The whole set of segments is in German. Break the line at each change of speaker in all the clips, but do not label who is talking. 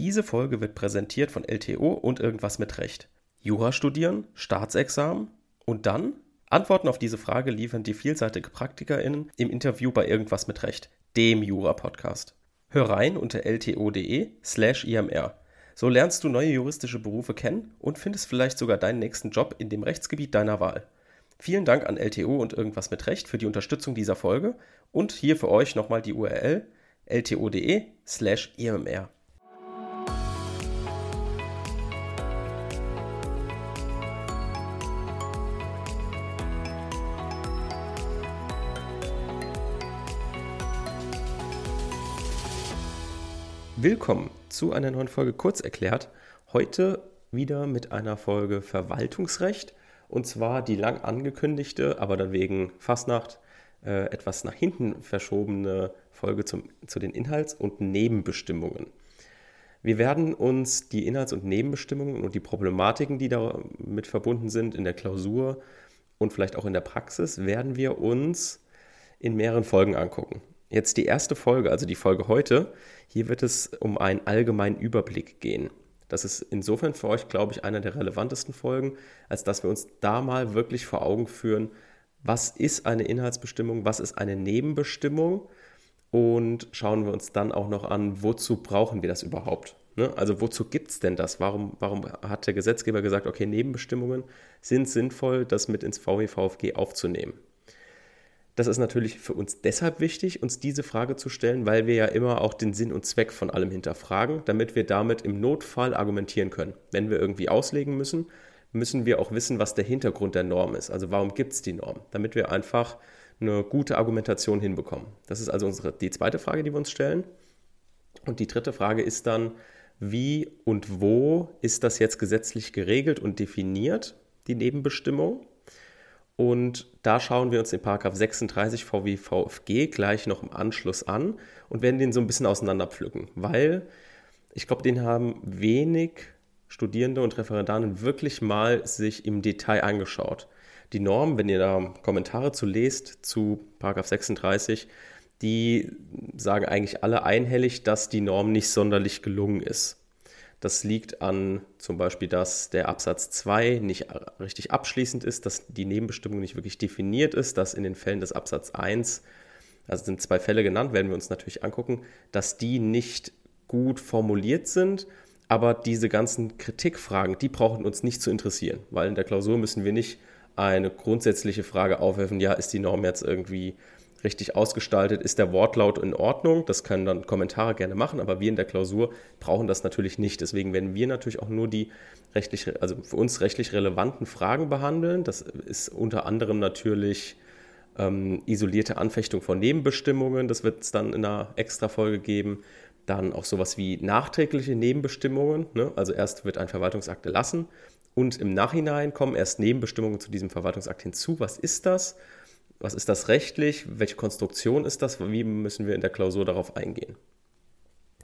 Diese Folge wird präsentiert von LTO und irgendwas mit Recht. Jura studieren, Staatsexamen und dann? Antworten auf diese Frage liefern die vielseitige PraktikerInnen im Interview bei Irgendwas mit Recht, dem Jura-Podcast. Hör rein unter lto.de slash imr. So lernst du neue juristische Berufe kennen und findest vielleicht sogar deinen nächsten Job in dem Rechtsgebiet deiner Wahl. Vielen Dank an LTO und Irgendwas mit Recht für die Unterstützung dieser Folge und hier für euch nochmal die URL lto.de slash imr. Willkommen zu einer neuen Folge Kurz erklärt. Heute wieder mit einer Folge Verwaltungsrecht und zwar die lang angekündigte, aber dann wegen Fastnacht äh, etwas nach hinten verschobene Folge zum, zu den Inhalts- und Nebenbestimmungen. Wir werden uns die Inhalts- und Nebenbestimmungen und die Problematiken, die damit verbunden sind, in der Klausur und vielleicht auch in der Praxis, werden wir uns in mehreren Folgen angucken. Jetzt die erste Folge, also die Folge heute. Hier wird es um einen allgemeinen Überblick gehen. Das ist insofern für euch, glaube ich, einer der relevantesten Folgen, als dass wir uns da mal wirklich vor Augen führen, was ist eine Inhaltsbestimmung, was ist eine Nebenbestimmung und schauen wir uns dann auch noch an, wozu brauchen wir das überhaupt? Ne? Also wozu gibt es denn das? Warum, warum hat der Gesetzgeber gesagt, okay, Nebenbestimmungen sind sinnvoll, das mit ins VWVFG aufzunehmen? Das ist natürlich für uns deshalb wichtig, uns diese Frage zu stellen, weil wir ja immer auch den Sinn und Zweck von allem hinterfragen, damit wir damit im Notfall argumentieren können. Wenn wir irgendwie auslegen müssen, müssen wir auch wissen, was der Hintergrund der Norm ist. Also warum gibt es die Norm? Damit wir einfach eine gute Argumentation hinbekommen. Das ist also unsere, die zweite Frage, die wir uns stellen. Und die dritte Frage ist dann, wie und wo ist das jetzt gesetzlich geregelt und definiert, die Nebenbestimmung? Und da schauen wir uns den Paragraph 36 VWVFG gleich noch im Anschluss an und werden den so ein bisschen auseinanderpflücken, weil ich glaube, den haben wenig Studierende und Referendarinnen wirklich mal sich im Detail angeschaut. Die Norm, wenn ihr da Kommentare zu lest zu Paragraph 36, die sagen eigentlich alle einhellig, dass die Norm nicht sonderlich gelungen ist. Das liegt an zum Beispiel, dass der Absatz 2 nicht richtig abschließend ist, dass die Nebenbestimmung nicht wirklich definiert ist, dass in den Fällen des Absatz 1, also sind zwei Fälle genannt, werden wir uns natürlich angucken, dass die nicht gut formuliert sind, aber diese ganzen Kritikfragen, die brauchen uns nicht zu interessieren, weil in der Klausur müssen wir nicht eine grundsätzliche Frage aufwerfen, ja, ist die Norm jetzt irgendwie richtig ausgestaltet, ist der Wortlaut in Ordnung. Das können dann Kommentare gerne machen, aber wir in der Klausur brauchen das natürlich nicht. Deswegen werden wir natürlich auch nur die rechtlich, also für uns rechtlich relevanten Fragen behandeln. Das ist unter anderem natürlich ähm, isolierte Anfechtung von Nebenbestimmungen. Das wird es dann in einer Extra-Folge geben. Dann auch sowas wie nachträgliche Nebenbestimmungen. Ne? Also erst wird ein Verwaltungsakt erlassen und im Nachhinein kommen erst Nebenbestimmungen zu diesem Verwaltungsakt hinzu. Was ist das? Was ist das rechtlich? Welche Konstruktion ist das? Wie müssen wir in der Klausur darauf eingehen?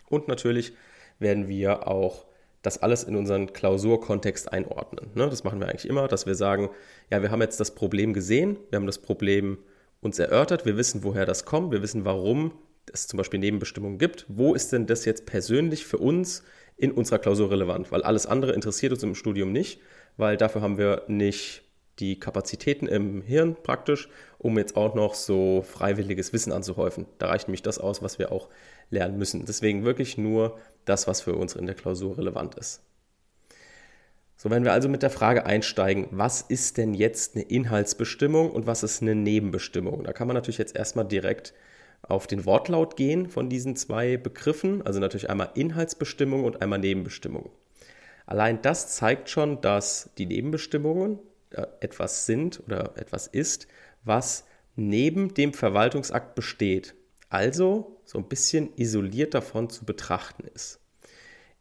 Und natürlich werden wir auch das alles in unseren Klausurkontext einordnen. Ne? Das machen wir eigentlich immer, dass wir sagen, ja, wir haben jetzt das Problem gesehen, wir haben das Problem uns erörtert, wir wissen, woher das kommt, wir wissen, warum es zum Beispiel Nebenbestimmungen gibt. Wo ist denn das jetzt persönlich für uns in unserer Klausur relevant? Weil alles andere interessiert uns im Studium nicht, weil dafür haben wir nicht die Kapazitäten im Hirn praktisch, um jetzt auch noch so freiwilliges Wissen anzuhäufen. Da reicht nämlich das aus, was wir auch lernen müssen. Deswegen wirklich nur das, was für uns in der Klausur relevant ist. So, wenn wir also mit der Frage einsteigen, was ist denn jetzt eine Inhaltsbestimmung und was ist eine Nebenbestimmung? Da kann man natürlich jetzt erstmal direkt auf den Wortlaut gehen von diesen zwei Begriffen, also natürlich einmal Inhaltsbestimmung und einmal Nebenbestimmung. Allein das zeigt schon, dass die Nebenbestimmungen etwas sind oder etwas ist, was neben dem Verwaltungsakt besteht, also so ein bisschen isoliert davon zu betrachten ist.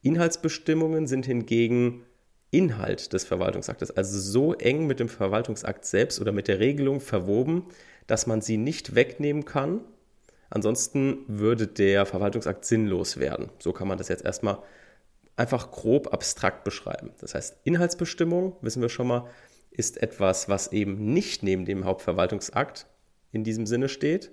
Inhaltsbestimmungen sind hingegen Inhalt des Verwaltungsaktes, also so eng mit dem Verwaltungsakt selbst oder mit der Regelung verwoben, dass man sie nicht wegnehmen kann. Ansonsten würde der Verwaltungsakt sinnlos werden. So kann man das jetzt erstmal einfach grob abstrakt beschreiben. Das heißt, Inhaltsbestimmung, wissen wir schon mal, ist etwas, was eben nicht neben dem Hauptverwaltungsakt in diesem Sinne steht,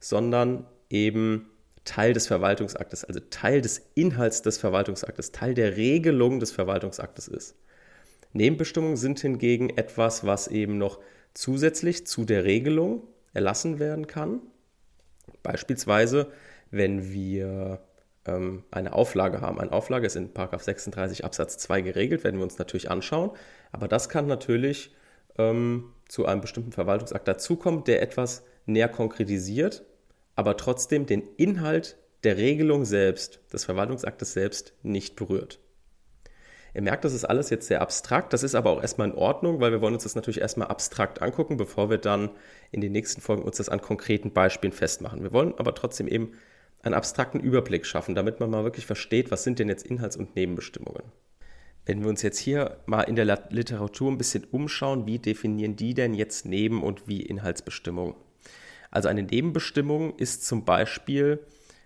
sondern eben Teil des Verwaltungsaktes, also Teil des Inhalts des Verwaltungsaktes, Teil der Regelung des Verwaltungsaktes ist. Nebenbestimmungen sind hingegen etwas, was eben noch zusätzlich zu der Regelung erlassen werden kann. Beispielsweise, wenn wir ähm, eine Auflage haben. Eine Auflage ist in 36 Absatz 2 geregelt, werden wir uns natürlich anschauen. Aber das kann natürlich ähm, zu einem bestimmten Verwaltungsakt dazukommen, der etwas näher konkretisiert, aber trotzdem den Inhalt der Regelung selbst, des Verwaltungsaktes selbst, nicht berührt. Ihr merkt, das ist alles jetzt sehr abstrakt. Das ist aber auch erstmal in Ordnung, weil wir wollen uns das natürlich erstmal abstrakt angucken, bevor wir dann in den nächsten Folgen uns das an konkreten Beispielen festmachen. Wir wollen aber trotzdem eben einen abstrakten Überblick schaffen, damit man mal wirklich versteht, was sind denn jetzt Inhalts- und Nebenbestimmungen. Wenn wir uns jetzt hier mal in der Literatur ein bisschen umschauen, wie definieren die denn jetzt Neben- und wie Inhaltsbestimmungen? Also eine Nebenbestimmung ist zum Beispiel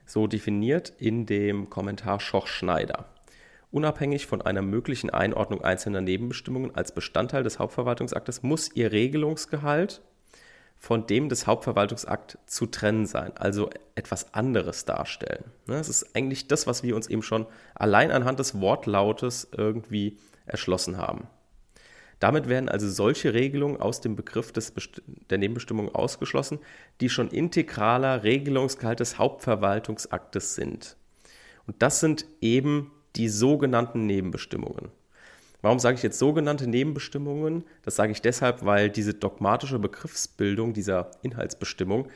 so definiert in dem Kommentar Schoch-Schneider. Unabhängig von einer möglichen Einordnung einzelner Nebenbestimmungen als Bestandteil des Hauptverwaltungsaktes muss ihr Regelungsgehalt von dem des Hauptverwaltungsakts zu trennen sein, also etwas anderes darstellen. Das ne, ist eigentlich das, was wir uns eben schon allein anhand des Wortlautes irgendwie erschlossen haben. Damit werden also solche Regelungen aus dem Begriff des der Nebenbestimmung ausgeschlossen, die schon integraler Regelungsgehalt des Hauptverwaltungsaktes sind. Und das sind eben die sogenannten Nebenbestimmungen. Warum sage ich jetzt sogenannte Nebenbestimmungen? Das sage ich deshalb, weil diese dogmatische Begriffsbildung dieser Inhaltsbestimmung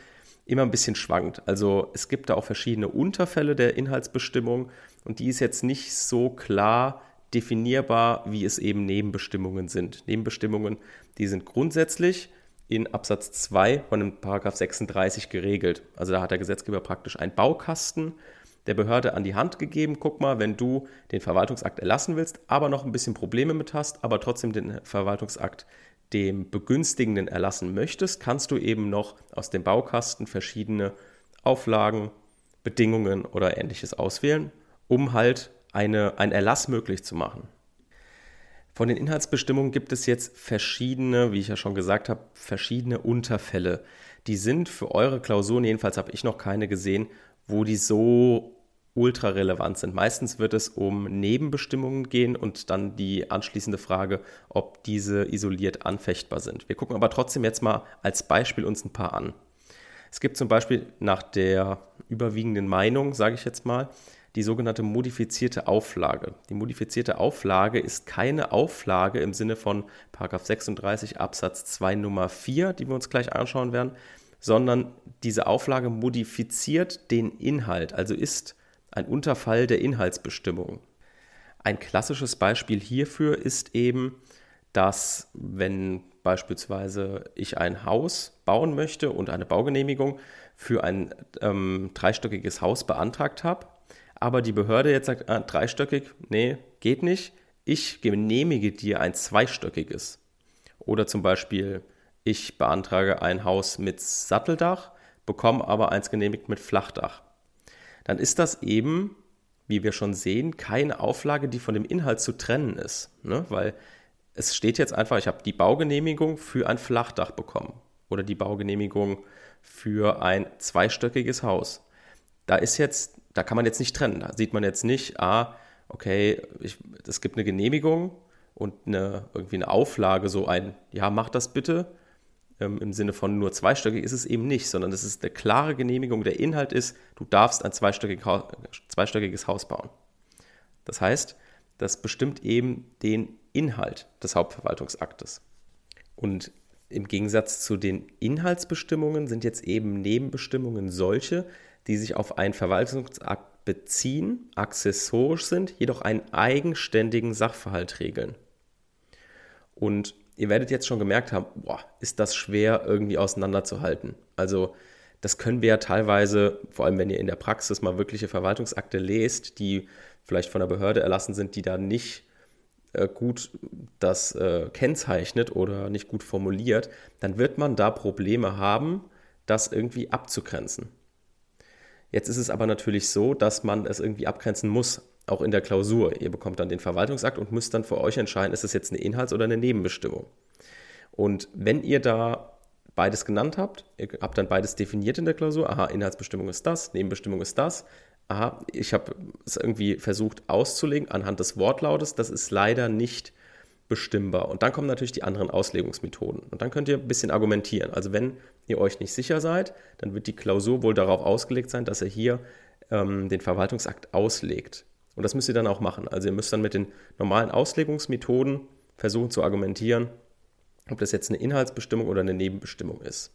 immer ein bisschen schwankt. Also es gibt da auch verschiedene Unterfälle der Inhaltsbestimmung und die ist jetzt nicht so klar definierbar, wie es eben Nebenbestimmungen sind. Nebenbestimmungen, die sind grundsätzlich in Absatz 2 von dem Paragraph 36 geregelt. Also da hat der Gesetzgeber praktisch einen Baukasten der Behörde an die Hand gegeben. Guck mal, wenn du den Verwaltungsakt erlassen willst, aber noch ein bisschen Probleme mit hast, aber trotzdem den Verwaltungsakt dem Begünstigenden erlassen möchtest, kannst du eben noch aus dem Baukasten verschiedene Auflagen, Bedingungen oder ähnliches auswählen, um halt eine, einen Erlass möglich zu machen. Von den Inhaltsbestimmungen gibt es jetzt verschiedene, wie ich ja schon gesagt habe, verschiedene Unterfälle. Die sind für eure Klausuren, jedenfalls habe ich noch keine gesehen, wo die so ultra relevant sind. Meistens wird es um Nebenbestimmungen gehen und dann die anschließende Frage, ob diese isoliert anfechtbar sind. Wir gucken aber trotzdem jetzt mal als Beispiel uns ein paar an. Es gibt zum Beispiel nach der überwiegenden Meinung, sage ich jetzt mal, die sogenannte modifizierte Auflage. Die modifizierte Auflage ist keine Auflage im Sinne von 36 Absatz 2 Nummer 4, die wir uns gleich anschauen werden, sondern diese Auflage modifiziert den Inhalt, also ist ein Unterfall der Inhaltsbestimmung. Ein klassisches Beispiel hierfür ist eben, dass wenn beispielsweise ich ein Haus bauen möchte und eine Baugenehmigung für ein ähm, dreistöckiges Haus beantragt habe, aber die Behörde jetzt sagt, ah, dreistöckig, nee, geht nicht, ich genehmige dir ein zweistöckiges. Oder zum Beispiel, ich beantrage ein Haus mit Satteldach, bekomme aber eins genehmigt mit Flachdach dann ist das eben, wie wir schon sehen, keine Auflage, die von dem Inhalt zu trennen ist. Ne? Weil es steht jetzt einfach, ich habe die Baugenehmigung für ein Flachdach bekommen oder die Baugenehmigung für ein zweistöckiges Haus. Da ist jetzt, da kann man jetzt nicht trennen. Da sieht man jetzt nicht, ah, okay, es gibt eine Genehmigung und eine, irgendwie eine Auflage, so ein, ja, mach das bitte ähm, im Sinne von nur zweistöckig ist es eben nicht, sondern es ist eine klare Genehmigung. Der Inhalt ist, du darfst ein zweistöckig, zweistöckiges Haus bauen. Das heißt, das bestimmt eben den Inhalt des Hauptverwaltungsaktes. Und im Gegensatz zu den Inhaltsbestimmungen sind jetzt eben Nebenbestimmungen solche, die sich auf einen Verwaltungsakt beziehen, accessorisch sind, jedoch einen eigenständigen Sachverhalt regeln. Und ihr werdet jetzt schon gemerkt haben, boah, ist das schwer irgendwie auseinanderzuhalten. Also das können wir ja teilweise, vor allem wenn ihr in der Praxis mal wirkliche Verwaltungsakte lest, die vielleicht von der Behörde erlassen sind, die da nicht äh, gut das äh, kennzeichnet oder nicht gut formuliert, dann wird man da Probleme haben, das irgendwie abzugrenzen. Jetzt ist es aber natürlich so, dass man es irgendwie abgrenzen muss auch in der Klausur. Ihr bekommt dann den Verwaltungsakt und müsst dann für euch entscheiden, ist es jetzt eine Inhalts- oder eine Nebenbestimmung. Und wenn ihr da beides genannt habt. Ihr habt dann beides definiert in der Klausur. Aha, Inhaltsbestimmung ist das, Nebenbestimmung ist das. Aha, ich habe es irgendwie versucht auszulegen anhand des Wortlautes. Das ist leider nicht bestimmbar. Und dann kommen natürlich die anderen Auslegungsmethoden. Und dann könnt ihr ein bisschen argumentieren. Also wenn ihr euch nicht sicher seid, dann wird die Klausur wohl darauf ausgelegt sein, dass ihr hier ähm, den Verwaltungsakt auslegt. Und das müsst ihr dann auch machen. Also ihr müsst dann mit den normalen Auslegungsmethoden versuchen zu argumentieren, ob das jetzt eine Inhaltsbestimmung oder eine Nebenbestimmung ist.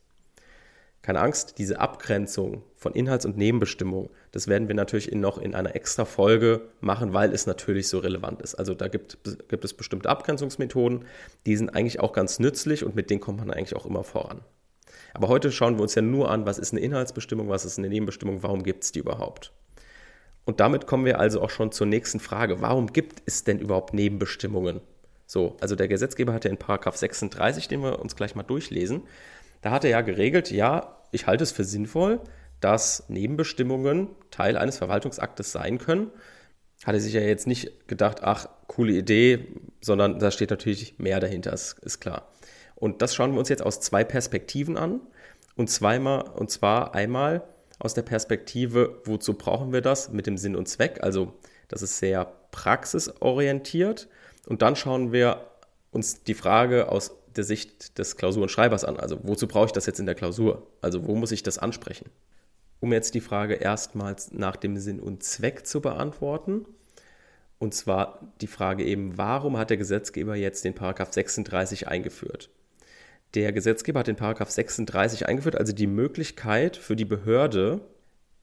Keine Angst, diese Abgrenzung von Inhalts- und Nebenbestimmung, das werden wir natürlich noch in einer extra Folge machen, weil es natürlich so relevant ist. Also da gibt, gibt es bestimmte Abgrenzungsmethoden, die sind eigentlich auch ganz nützlich und mit denen kommt man eigentlich auch immer voran. Aber heute schauen wir uns ja nur an, was ist eine Inhaltsbestimmung, was ist eine Nebenbestimmung, warum gibt es die überhaupt. Und damit kommen wir also auch schon zur nächsten Frage. Warum gibt es denn überhaupt Nebenbestimmungen? So, also der Gesetzgeber hat ja in Paragraph 36, den wir uns gleich mal durchlesen, da hat er ja geregelt, ja, ich halte es für sinnvoll, dass Nebenbestimmungen Teil eines Verwaltungsaktes sein können. Hat er sich ja jetzt nicht gedacht, ach, coole Idee, sondern da steht natürlich mehr dahinter, ist, ist klar. Und das schauen wir uns jetzt aus zwei Perspektiven an. Und zweimal, und zwar einmal aus der Perspektive, wozu brauchen wir das mit dem Sinn und Zweck? Also, das ist sehr praxisorientiert und dann schauen wir uns die Frage aus der Sicht des Klausurenschreibers an. Also wozu brauche ich das jetzt in der Klausur? Also wo muss ich das ansprechen? Um jetzt die Frage erstmals nach dem Sinn und Zweck zu beantworten. Und zwar die Frage eben, warum hat der Gesetzgeber jetzt den Paragraph 36 eingeführt? Der Gesetzgeber hat den Paragraph 36 eingeführt, also die Möglichkeit für die Behörde,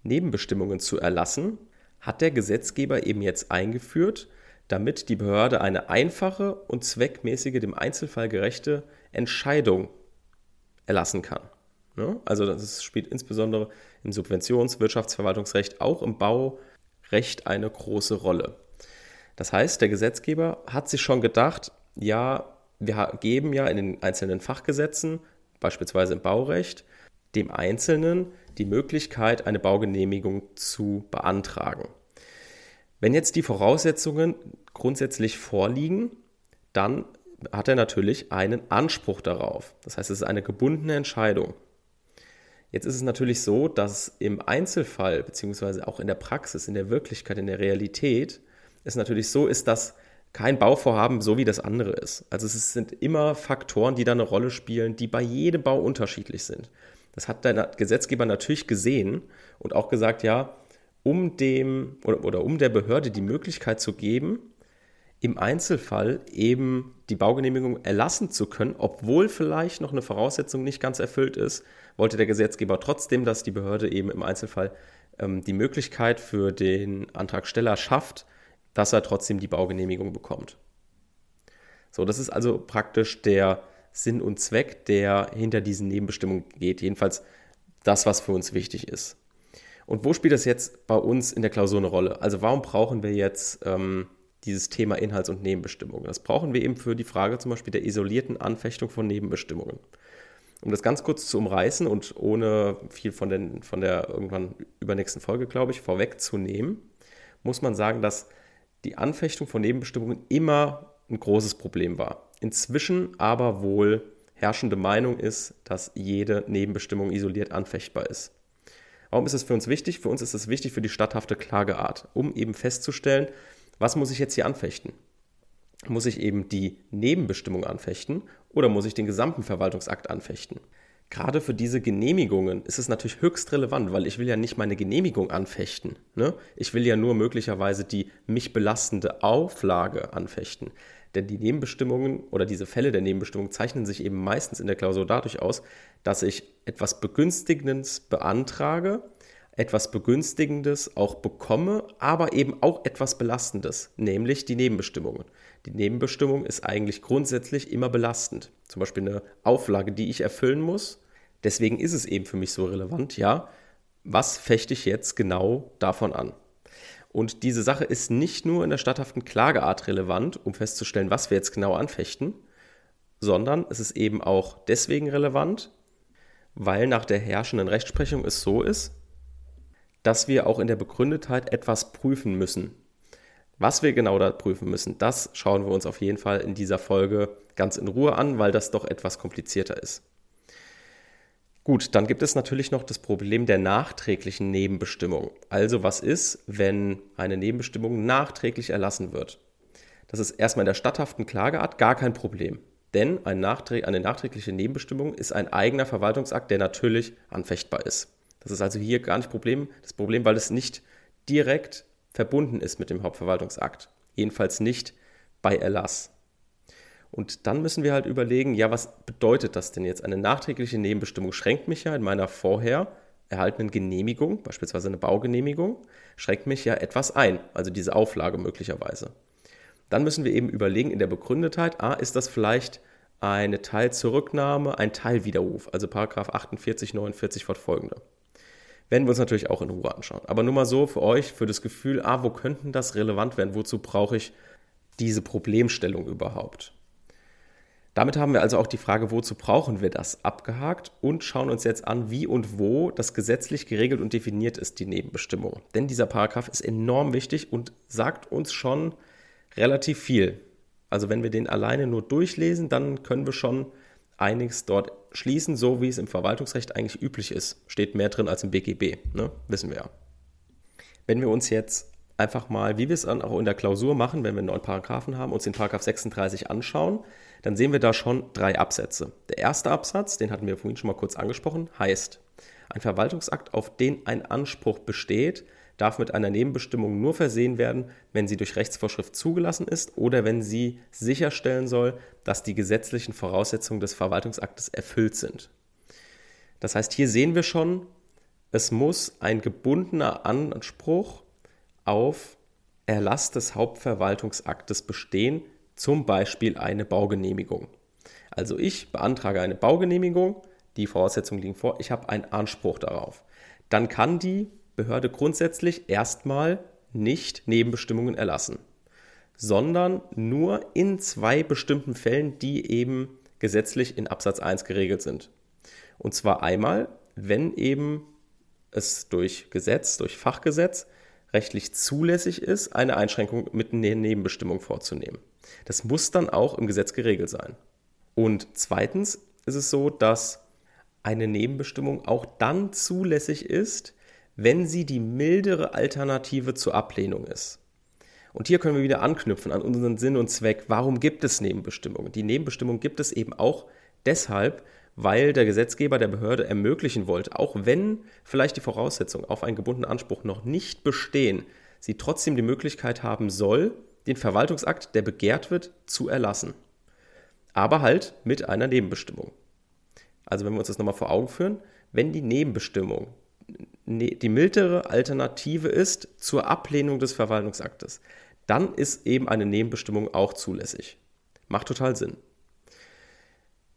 Nebenbestimmungen zu erlassen, hat der Gesetzgeber eben jetzt eingeführt, damit die Behörde eine einfache und zweckmäßige, dem Einzelfall gerechte Entscheidung erlassen kann. Ne? Also das spielt insbesondere im Subventions-, Wirtschaftsverwaltungsrecht, auch im Baurecht eine große Rolle. Das heißt, der Gesetzgeber hat sich schon gedacht, ja, wir geben ja in den einzelnen Fachgesetzen, beispielsweise im Baurecht, dem Einzelnen die Möglichkeit, eine Baugenehmigung zu beantragen. Wenn jetzt die Voraussetzungen grundsätzlich vorliegen, dann hat er natürlich einen Anspruch darauf. Das heißt, es ist eine gebundene Entscheidung. Jetzt ist es natürlich so, dass im Einzelfall, beziehungsweise auch in der Praxis, in der Wirklichkeit, in der Realität, es natürlich so ist, dass kein Bauvorhaben so wie das andere ist. Also es sind immer Faktoren, die da eine Rolle spielen, die bei jedem Bau unterschiedlich sind. Das hat der Gesetzgeber natürlich gesehen und auch gesagt, ja, um dem oder, oder um der Behörde die Möglichkeit zu geben, im Einzelfall eben die Baugenehmigung erlassen zu können, obwohl vielleicht noch eine Voraussetzung nicht ganz erfüllt ist, wollte der Gesetzgeber trotzdem, dass die Behörde eben im Einzelfall ähm, die Möglichkeit für den Antragsteller schafft, dass er trotzdem die Baugenehmigung bekommt. So, das ist also praktisch der Sinn und Zweck, der hinter diesen Nebenbestimmungen geht. Jedenfalls das, was für uns wichtig ist. Und wo spielt das jetzt bei uns in der Klausur eine Rolle? Also warum brauchen wir jetzt ähm, dieses Thema Inhalts- und Nebenbestimmungen? Das brauchen wir eben für die Frage zum Beispiel der isolierten Anfechtung von Nebenbestimmungen. Um das ganz kurz zu umreißen und ohne viel von, den, von der irgendwann übernächsten Folge, glaube ich, vorwegzunehmen, muss man sagen, dass die Anfechtung von Nebenbestimmungen immer ein großes Problem war. Inzwischen aber wohl herrschende Meinung ist, dass jede Nebenbestimmung isoliert anfechtbar ist. Warum ist es für uns wichtig? Für uns ist es wichtig für die statthafte Klageart, um eben festzustellen, was muss ich jetzt hier anfechten? Muss ich eben die Nebenbestimmung anfechten oder muss ich den gesamten Verwaltungsakt anfechten? Gerade für diese Genehmigungen ist es natürlich höchst relevant, weil ich will ja nicht meine Genehmigung anfechten. Ne? Ich will ja nur möglicherweise die mich belastende Auflage anfechten. Denn die Nebenbestimmungen oder diese Fälle der Nebenbestimmung zeichnen sich eben meistens in der Klausur dadurch aus, dass ich etwas Begünstigendes beantrage, etwas Begünstigendes auch bekomme, aber eben auch etwas Belastendes, nämlich die Nebenbestimmungen. Die Nebenbestimmung ist eigentlich grundsätzlich immer belastend. Zum Beispiel eine Auflage, die ich erfüllen muss. Deswegen ist es eben für mich so relevant, ja, was fechte ich jetzt genau davon an? Und diese Sache ist nicht nur in der statthaften Klageart relevant, um festzustellen, was wir jetzt genau anfechten, sondern es ist eben auch deswegen relevant, weil nach der herrschenden Rechtsprechung es so ist, dass wir auch in der Begründetheit etwas prüfen müssen. Was wir genau da prüfen müssen, das schauen wir uns auf jeden Fall in dieser Folge ganz in Ruhe an, weil das doch etwas komplizierter ist. Gut, dann gibt es natürlich noch das Problem der nachträglichen Nebenbestimmung. Also was ist, wenn eine Nebenbestimmung nachträglich erlassen wird? Das ist erstmal in der statthaften Klageart gar kein Problem. Denn eine nachträgliche Nebenbestimmung ist ein eigener Verwaltungsakt, der natürlich anfechtbar ist. Das ist also hier gar nicht Problem, das Problem, weil es nicht direkt verbunden ist mit dem Hauptverwaltungsakt. Jedenfalls nicht bei Erlass. Und dann müssen wir halt überlegen, ja, was bedeutet das denn jetzt? Eine nachträgliche Nebenbestimmung schränkt mich ja in meiner vorher erhaltenen Genehmigung, beispielsweise eine Baugenehmigung, schränkt mich ja etwas ein, also diese Auflage möglicherweise. Dann müssen wir eben überlegen in der Begründetheit, ah, ist das vielleicht eine Teilzurücknahme, ein Teilwiderruf, also Paragraph 48, 49 fortfolgende. Werden wir uns natürlich auch in Ruhe anschauen. Aber nur mal so für euch, für das Gefühl, ah, wo könnten das relevant werden? Wozu brauche ich diese Problemstellung überhaupt? Damit haben wir also auch die Frage, wozu brauchen wir das, abgehakt und schauen uns jetzt an, wie und wo das gesetzlich geregelt und definiert ist, die Nebenbestimmung. Denn dieser Paragraph ist enorm wichtig und sagt uns schon relativ viel. Also wenn wir den alleine nur durchlesen, dann können wir schon einiges dort schließen, so wie es im Verwaltungsrecht eigentlich üblich ist. Steht mehr drin als im BGB, ne? wissen wir ja. Wenn wir uns jetzt einfach mal, wie wir es dann auch in der Klausur machen, wenn wir einen neuen Paragraphen haben, uns den Paragraph 36 anschauen, dann sehen wir da schon drei Absätze. Der erste Absatz, den hatten wir vorhin schon mal kurz angesprochen, heißt, ein Verwaltungsakt, auf den ein Anspruch besteht, darf mit einer Nebenbestimmung nur versehen werden, wenn sie durch Rechtsvorschrift zugelassen ist oder wenn sie sicherstellen soll, dass die gesetzlichen Voraussetzungen des Verwaltungsaktes erfüllt sind. Das heißt, hier sehen wir schon, es muss ein gebundener Anspruch auf Erlass des Hauptverwaltungsaktes bestehen, zum Beispiel eine Baugenehmigung. Also ich beantrage eine Baugenehmigung, die Voraussetzungen liegen vor, ich habe einen Anspruch darauf. Dann kann die Behörde grundsätzlich erstmal nicht Nebenbestimmungen erlassen, sondern nur in zwei bestimmten Fällen, die eben gesetzlich in Absatz 1 geregelt sind. Und zwar einmal, wenn eben es durch Gesetz, durch Fachgesetz rechtlich zulässig ist, eine Einschränkung mit einer Nebenbestimmung vorzunehmen. Das muss dann auch im Gesetz geregelt sein. Und zweitens ist es so, dass eine Nebenbestimmung auch dann zulässig ist, wenn sie die mildere Alternative zur Ablehnung ist. Und hier können wir wieder anknüpfen an unseren Sinn und Zweck. Warum gibt es Nebenbestimmungen? Die Nebenbestimmung gibt es eben auch deshalb, weil der Gesetzgeber der Behörde ermöglichen wollte, auch wenn vielleicht die Voraussetzungen auf einen gebundenen Anspruch noch nicht bestehen, sie trotzdem die Möglichkeit haben soll, den Verwaltungsakt, der begehrt wird, zu erlassen. Aber halt mit einer Nebenbestimmung. Also wenn wir uns das nochmal vor Augen führen, wenn die Nebenbestimmung ne, die mildere Alternative ist zur Ablehnung des Verwaltungsaktes, dann ist eben eine Nebenbestimmung auch zulässig. Macht total Sinn.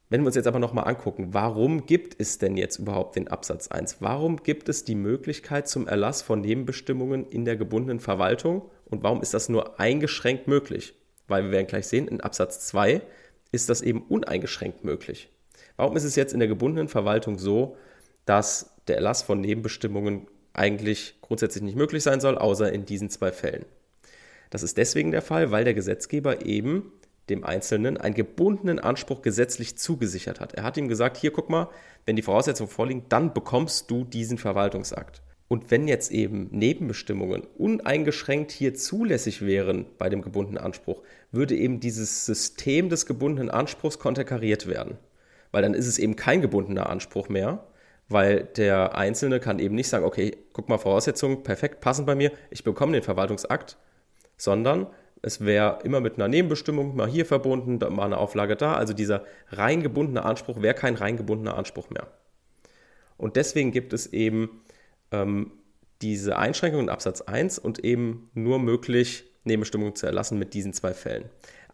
Wenn wir uns jetzt aber nochmal angucken, warum gibt es denn jetzt überhaupt den Absatz 1? Warum gibt es die Möglichkeit zum Erlass von Nebenbestimmungen in der gebundenen Verwaltung und warum ist das nur eingeschränkt möglich? Weil wir werden gleich sehen, in Absatz 2 ist das eben uneingeschränkt möglich. Warum ist es jetzt in der gebundenen Verwaltung so, dass der Erlass von Nebenbestimmungen eigentlich grundsätzlich nicht möglich sein soll, außer in diesen zwei Fällen? Das ist deswegen der Fall, weil der Gesetzgeber eben dem Einzelnen einen gebundenen Anspruch gesetzlich zugesichert hat. Er hat ihm gesagt, hier guck mal, wenn die Voraussetzungen vorliegen, dann bekommst du diesen Verwaltungsakt. Und wenn jetzt eben Nebenbestimmungen uneingeschränkt hier zulässig wären bei dem gebundenen Anspruch, würde eben dieses System des gebundenen Anspruchs konterkariert werden. Weil dann ist es eben kein gebundener Anspruch mehr, weil der Einzelne kann eben nicht sagen, okay, guck mal, Voraussetzungen perfekt passen bei mir, ich bekomme den Verwaltungsakt, sondern es wäre immer mit einer Nebenbestimmung mal hier verbunden, mal eine Auflage da. Also dieser rein gebundene Anspruch wäre kein rein gebundener Anspruch mehr. Und deswegen gibt es eben ähm, diese Einschränkung in Absatz 1 und eben nur möglich, Nebenbestimmungen zu erlassen mit diesen zwei Fällen.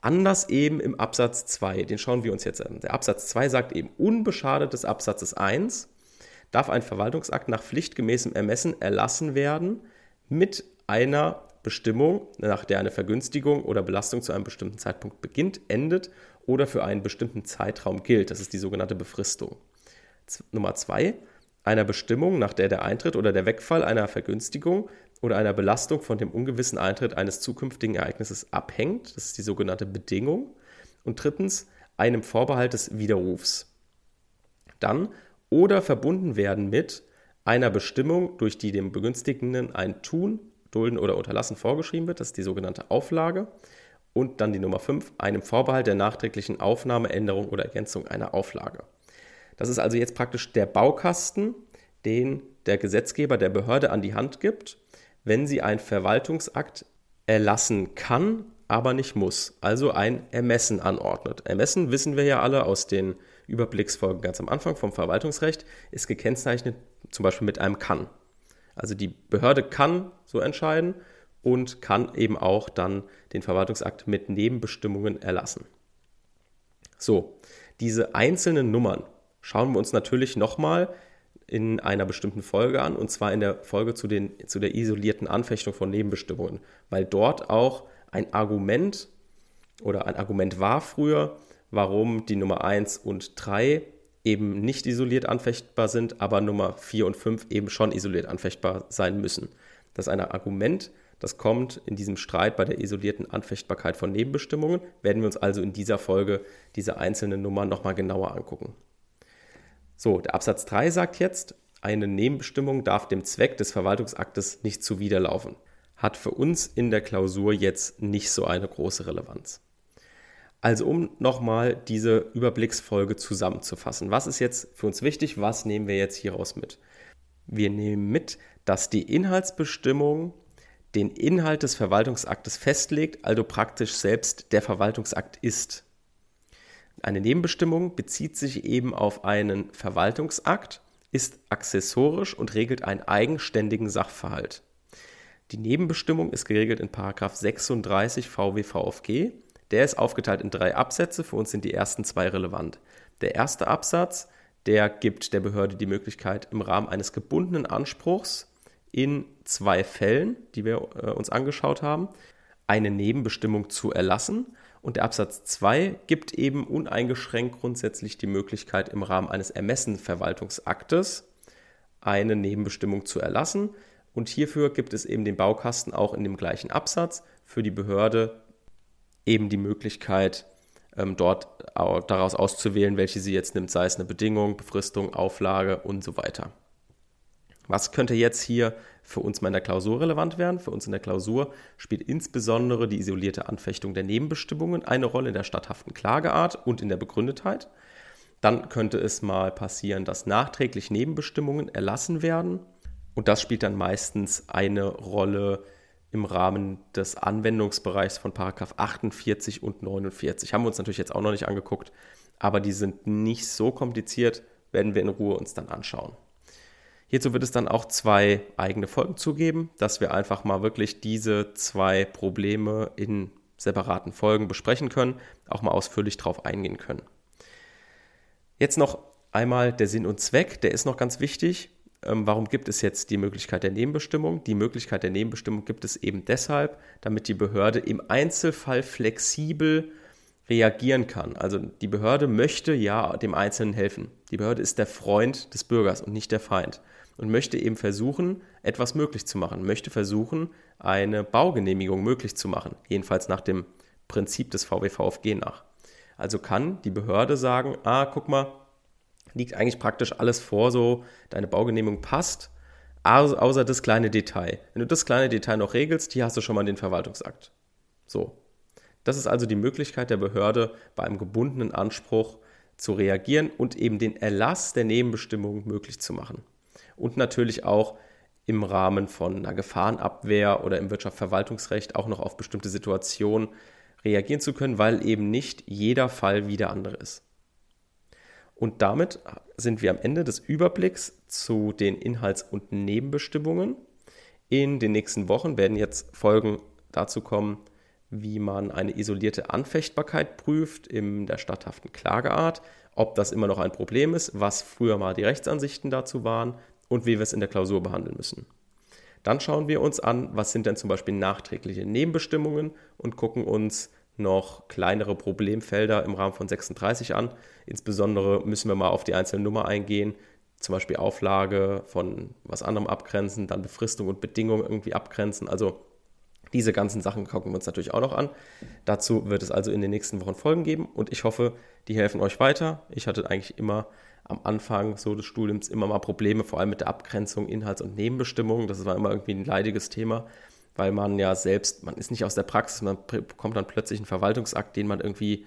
Anders eben im Absatz 2, den schauen wir uns jetzt an. Der Absatz 2 sagt eben, unbeschadet des Absatzes 1 darf ein Verwaltungsakt nach pflichtgemäßem Ermessen erlassen werden mit einer Bestimmung, nach der eine Vergünstigung oder Belastung zu einem bestimmten Zeitpunkt beginnt, endet oder für einen bestimmten Zeitraum gilt. Das ist die sogenannte Befristung. Z Nummer zwei, einer Bestimmung, nach der der Eintritt oder der Wegfall einer Vergünstigung oder einer Belastung von dem ungewissen Eintritt eines zukünftigen Ereignisses abhängt. Das ist die sogenannte Bedingung. Und drittens, einem Vorbehalt des Widerrufs. Dann oder verbunden werden mit einer Bestimmung, durch die dem Begünstigenden ein Tun, Dulden oder Unterlassen vorgeschrieben wird. Das ist die sogenannte Auflage. Und dann die Nummer 5, einem Vorbehalt der nachträglichen Aufnahme, Änderung oder Ergänzung einer Auflage. Das ist also jetzt praktisch der Baukasten, den der Gesetzgeber der Behörde an die Hand gibt, wenn sie einen Verwaltungsakt erlassen kann, aber nicht muss. Also ein Ermessen anordnet. Ermessen wissen wir ja alle aus den Überblicksfolgen ganz am Anfang vom Verwaltungsrecht, ist gekennzeichnet zum Beispiel mit einem kann. Also die Behörde kann so entscheiden und kann eben auch dann den Verwaltungsakt mit Nebenbestimmungen erlassen. So, diese einzelnen Nummern schauen wir uns natürlich nochmal in einer bestimmten Folge an, und zwar in der Folge zu, den, zu der isolierten Anfechtung von Nebenbestimmungen, weil dort auch ein Argument oder ein Argument war früher, warum die Nummer 1 und 3 eben nicht isoliert anfechtbar sind, aber Nummer 4 und 5 eben schon isoliert anfechtbar sein müssen. Das ist ein Argument, das kommt in diesem Streit bei der isolierten Anfechtbarkeit von Nebenbestimmungen, werden wir uns also in dieser Folge diese einzelnen Nummern nochmal genauer angucken. So, der Absatz 3 sagt jetzt, eine Nebenbestimmung darf dem Zweck des Verwaltungsaktes nicht zuwiderlaufen. Hat für uns in der Klausur jetzt nicht so eine große Relevanz. Also um nochmal diese Überblicksfolge zusammenzufassen. Was ist jetzt für uns wichtig? Was nehmen wir jetzt hieraus mit? Wir nehmen mit, dass die Inhaltsbestimmung den Inhalt des Verwaltungsaktes festlegt, also praktisch selbst der Verwaltungsakt ist. Eine Nebenbestimmung bezieht sich eben auf einen Verwaltungsakt, ist accessorisch und regelt einen eigenständigen Sachverhalt. Die Nebenbestimmung ist geregelt in 36 VWVFG. Der ist aufgeteilt in drei Absätze. Für uns sind die ersten zwei relevant. Der erste Absatz, der gibt der Behörde die Möglichkeit, im Rahmen eines gebundenen Anspruchs in zwei Fällen, die wir äh, uns angeschaut haben, eine Nebenbestimmung zu erlassen. Und der Absatz 2 gibt eben uneingeschränkt grundsätzlich die Möglichkeit, im Rahmen eines Ermessenverwaltungsaktes eine Nebenbestimmung zu erlassen. Und hierfür gibt es eben den Baukasten auch in dem gleichen Absatz für die Behörde eben die Möglichkeit, ähm, dort daraus auszuwählen, welche sie jetzt nimmt, sei es eine Bedingung, Befristung, Auflage und so weiter. Was könnte jetzt hier für uns mal in der Klausur relevant werden? Für uns in der Klausur spielt insbesondere die isolierte Anfechtung der Nebenbestimmungen eine Rolle in der statthaften Klageart und in der Begründetheit. Dann könnte es mal passieren, dass nachträglich Nebenbestimmungen erlassen werden. Und das spielt dann meistens eine Rolle im Rahmen des Anwendungsbereichs von 48 und 49. Haben wir uns natürlich jetzt auch noch nicht angeguckt, aber die sind nicht so kompliziert, werden wir in Ruhe uns dann anschauen. Hierzu wird es dann auch zwei eigene Folgen zugeben, dass wir einfach mal wirklich diese zwei Probleme in separaten Folgen besprechen können, auch mal ausführlich drauf eingehen können. Jetzt noch einmal der Sinn und Zweck, der ist noch ganz wichtig. Ähm, warum gibt es jetzt die Möglichkeit der Nebenbestimmung? Die Möglichkeit der Nebenbestimmung gibt es eben deshalb, damit die Behörde im Einzelfall flexibel reagieren kann. Also die Behörde möchte ja dem Einzelnen helfen. Die Behörde ist der Freund des Bürgers und nicht der Feind und möchte eben versuchen, etwas möglich zu machen, möchte versuchen, eine Baugenehmigung möglich zu machen, jedenfalls nach dem Prinzip des VWVFG nach. Also kann die Behörde sagen, ah, guck mal, liegt eigentlich praktisch alles vor, so deine Baugenehmigung passt, außer das kleine Detail. Wenn du das kleine Detail noch regelst, hier hast du schon mal den Verwaltungsakt. So. Das ist also die Möglichkeit der Behörde, bei einem gebundenen Anspruch zu reagieren und eben den Erlass der Nebenbestimmung möglich zu machen und natürlich auch im Rahmen von einer Gefahrenabwehr oder im Wirtschaftsverwaltungsrecht auch noch auf bestimmte Situationen reagieren zu können, weil eben nicht jeder Fall wie der andere ist. Und damit sind wir am Ende des Überblicks zu den Inhalts- und Nebenbestimmungen. In den nächsten Wochen werden jetzt Folgen dazu kommen, wie man eine isolierte Anfechtbarkeit prüft in der statthaften Klageart, ob das immer noch ein Problem ist, was früher mal die Rechtsansichten dazu waren, und wie wir es in der Klausur behandeln müssen. Dann schauen wir uns an, was sind denn zum Beispiel nachträgliche Nebenbestimmungen und gucken uns noch kleinere Problemfelder im Rahmen von 36 an. Insbesondere müssen wir mal auf die einzelne Nummer eingehen, zum Beispiel Auflage von was anderem abgrenzen, dann Befristung und Bedingung irgendwie abgrenzen. Also diese ganzen Sachen gucken wir uns natürlich auch noch an. Dazu wird es also in den nächsten Wochen Folgen geben und ich hoffe, die helfen euch weiter. Ich hatte eigentlich immer am Anfang so des Studiums immer mal Probleme, vor allem mit der Abgrenzung Inhalts- und Nebenbestimmungen. Das war immer irgendwie ein leidiges Thema, weil man ja selbst, man ist nicht aus der Praxis, man bekommt dann plötzlich einen Verwaltungsakt, den man irgendwie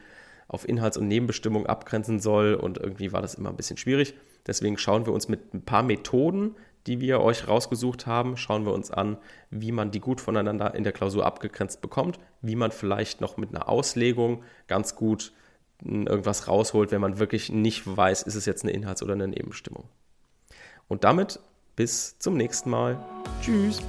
auf Inhalts- und Nebenbestimmungen abgrenzen soll und irgendwie war das immer ein bisschen schwierig. Deswegen schauen wir uns mit ein paar Methoden, die wir euch rausgesucht haben, schauen wir uns an, wie man die gut voneinander in der Klausur abgegrenzt bekommt, wie man vielleicht noch mit einer Auslegung ganz gut irgendwas rausholt, wenn man wirklich nicht weiß, ist es jetzt eine Inhalts- oder eine Nebenstimmung. Und damit bis zum nächsten Mal. Tschüss.